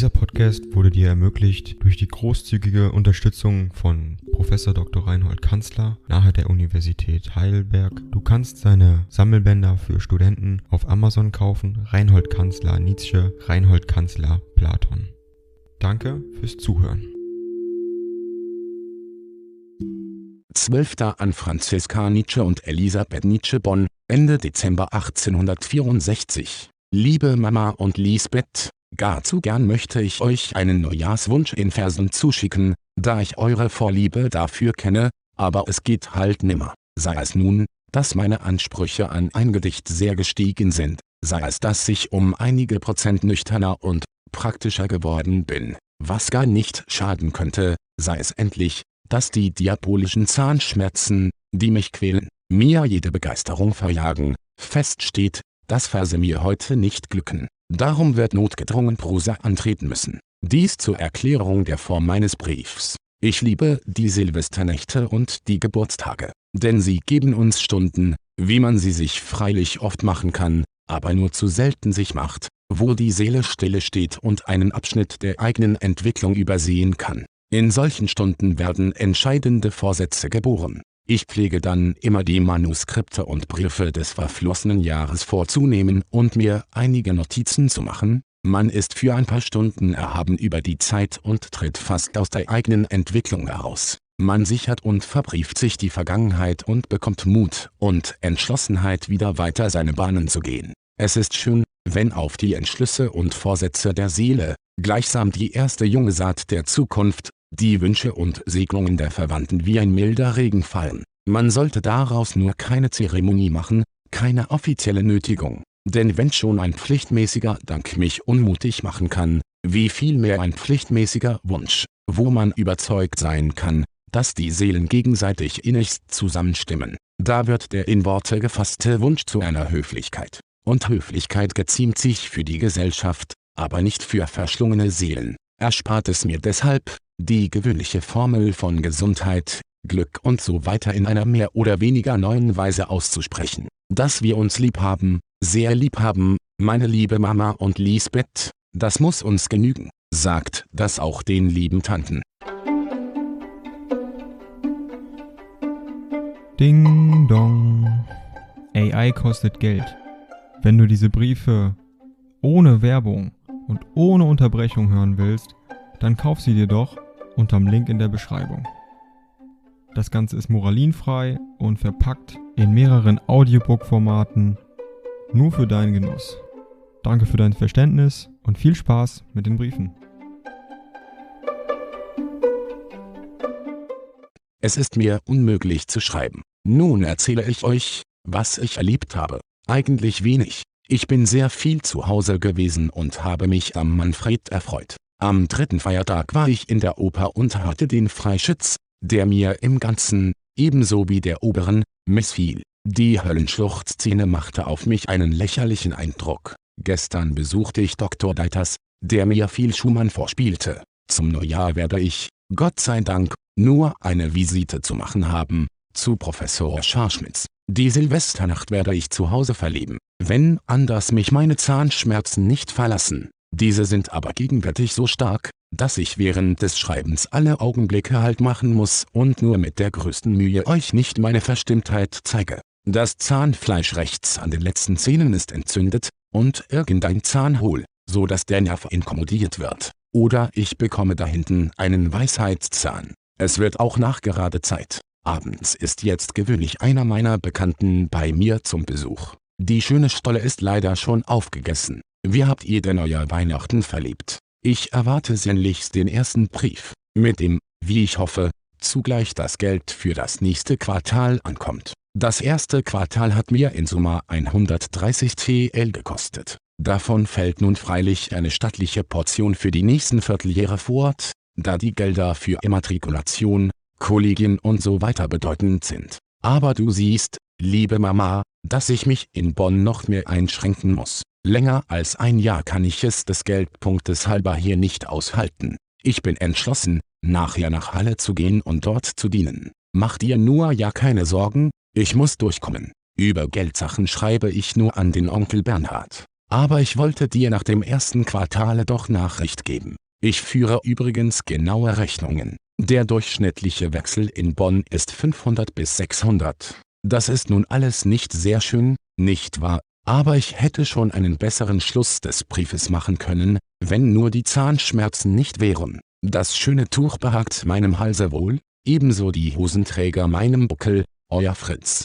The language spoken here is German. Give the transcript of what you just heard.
Dieser Podcast wurde dir ermöglicht durch die großzügige Unterstützung von Professor Dr. Reinhold Kanzler nahe der Universität Heidelberg. Du kannst seine Sammelbänder für Studenten auf Amazon kaufen. Reinhold Kanzler Nietzsche, Reinhold Kanzler Platon. Danke fürs Zuhören. 12. an Franziska Nietzsche und Elisabeth Nietzsche Bonn, Ende Dezember 1864. Liebe Mama und Lisbeth, gar zu gern möchte ich euch einen Neujahrswunsch in Versen zuschicken, da ich eure Vorliebe dafür kenne, aber es geht halt nimmer. Sei es nun, dass meine Ansprüche an ein Gedicht sehr gestiegen sind, sei es dass ich um einige Prozent nüchterner und praktischer geworden bin, was gar nicht schaden könnte, sei es endlich, dass die diabolischen Zahnschmerzen, die mich quälen, mir jede Begeisterung verjagen. Fest steht, dass Verse mir heute nicht glücken. Darum wird notgedrungen Prosa antreten müssen. Dies zur Erklärung der Form meines Briefs. Ich liebe die Silvesternächte und die Geburtstage, denn sie geben uns Stunden, wie man sie sich freilich oft machen kann, aber nur zu selten sich macht, wo die Seele stille steht und einen Abschnitt der eigenen Entwicklung übersehen kann. In solchen Stunden werden entscheidende Vorsätze geboren. Ich pflege dann immer die Manuskripte und Briefe des verflossenen Jahres vorzunehmen und mir einige Notizen zu machen. Man ist für ein paar Stunden erhaben über die Zeit und tritt fast aus der eigenen Entwicklung heraus. Man sichert und verbrieft sich die Vergangenheit und bekommt Mut und Entschlossenheit wieder weiter seine Bahnen zu gehen. Es ist schön, wenn auf die Entschlüsse und Vorsätze der Seele, gleichsam die erste junge Saat der Zukunft, die Wünsche und Segnungen der Verwandten wie ein milder Regen fallen. Man sollte daraus nur keine Zeremonie machen, keine offizielle Nötigung. Denn wenn schon ein pflichtmäßiger Dank mich unmutig machen kann, wie viel mehr ein pflichtmäßiger Wunsch, wo man überzeugt sein kann, dass die Seelen gegenseitig innigst zusammenstimmen. Da wird der in Worte gefasste Wunsch zu einer Höflichkeit. Und Höflichkeit geziemt sich für die Gesellschaft, aber nicht für verschlungene Seelen. Erspart es mir deshalb, die gewöhnliche Formel von Gesundheit, Glück und so weiter in einer mehr oder weniger neuen Weise auszusprechen. Dass wir uns lieb haben, sehr lieb haben, meine liebe Mama und Lisbeth, das muss uns genügen, sagt das auch den lieben Tanten. Ding dong. AI kostet Geld. Wenn du diese Briefe ohne Werbung und ohne Unterbrechung hören willst, dann kauf sie dir doch unterm Link in der Beschreibung. Das Ganze ist moralinfrei und verpackt in mehreren Audiobook-Formaten nur für deinen Genuss. Danke für dein Verständnis und viel Spaß mit den Briefen. Es ist mir unmöglich zu schreiben. Nun erzähle ich euch, was ich erlebt habe. Eigentlich wenig. Ich bin sehr viel zu Hause gewesen und habe mich am Manfred erfreut. Am dritten Feiertag war ich in der Oper und hatte den Freischütz, der mir im Ganzen, ebenso wie der oberen, missfiel. Die Höllenschluchtszene machte auf mich einen lächerlichen Eindruck. Gestern besuchte ich Dr. Deiters, der mir viel Schumann vorspielte. Zum Neujahr werde ich, Gott sei Dank, nur eine Visite zu machen haben, zu Professor Scharschmitz. Die Silvesternacht werde ich zu Hause verleben, wenn anders mich meine Zahnschmerzen nicht verlassen. Diese sind aber gegenwärtig so stark, dass ich während des Schreibens alle Augenblicke Halt machen muss und nur mit der größten Mühe euch nicht meine Verstimmtheit zeige. Das Zahnfleisch rechts an den letzten Zähnen ist entzündet, und irgendein Zahn hohl, so dass der Nerv inkommodiert wird. Oder ich bekomme da hinten einen Weisheitszahn. Es wird auch nachgerade Zeit. Abends ist jetzt gewöhnlich einer meiner Bekannten bei mir zum Besuch. Die schöne Stolle ist leider schon aufgegessen. Wie habt ihr denn euer Weihnachten verlebt? Ich erwarte sehnlichst den ersten Brief, mit dem, wie ich hoffe, zugleich das Geld für das nächste Quartal ankommt. Das erste Quartal hat mir in Summe 130 TL gekostet. Davon fällt nun freilich eine stattliche Portion für die nächsten Vierteljahre fort, da die Gelder für Immatrikulation, Kollegien und so weiter bedeutend sind. Aber du siehst, liebe Mama, dass ich mich in Bonn noch mehr einschränken muss. Länger als ein Jahr kann ich es des Geldpunktes halber hier nicht aushalten. Ich bin entschlossen, nachher nach Halle zu gehen und dort zu dienen. Mach dir nur ja keine Sorgen, ich muss durchkommen. Über Geldsachen schreibe ich nur an den Onkel Bernhard. aber ich wollte dir nach dem ersten Quartale doch Nachricht geben. Ich führe übrigens genaue Rechnungen. Der durchschnittliche Wechsel in Bonn ist 500 bis 600. Das ist nun alles nicht sehr schön, nicht wahr? Aber ich hätte schon einen besseren Schluss des Briefes machen können, wenn nur die Zahnschmerzen nicht wären. Das schöne Tuch behagt meinem Halse wohl, ebenso die Hosenträger meinem Buckel, euer Fritz.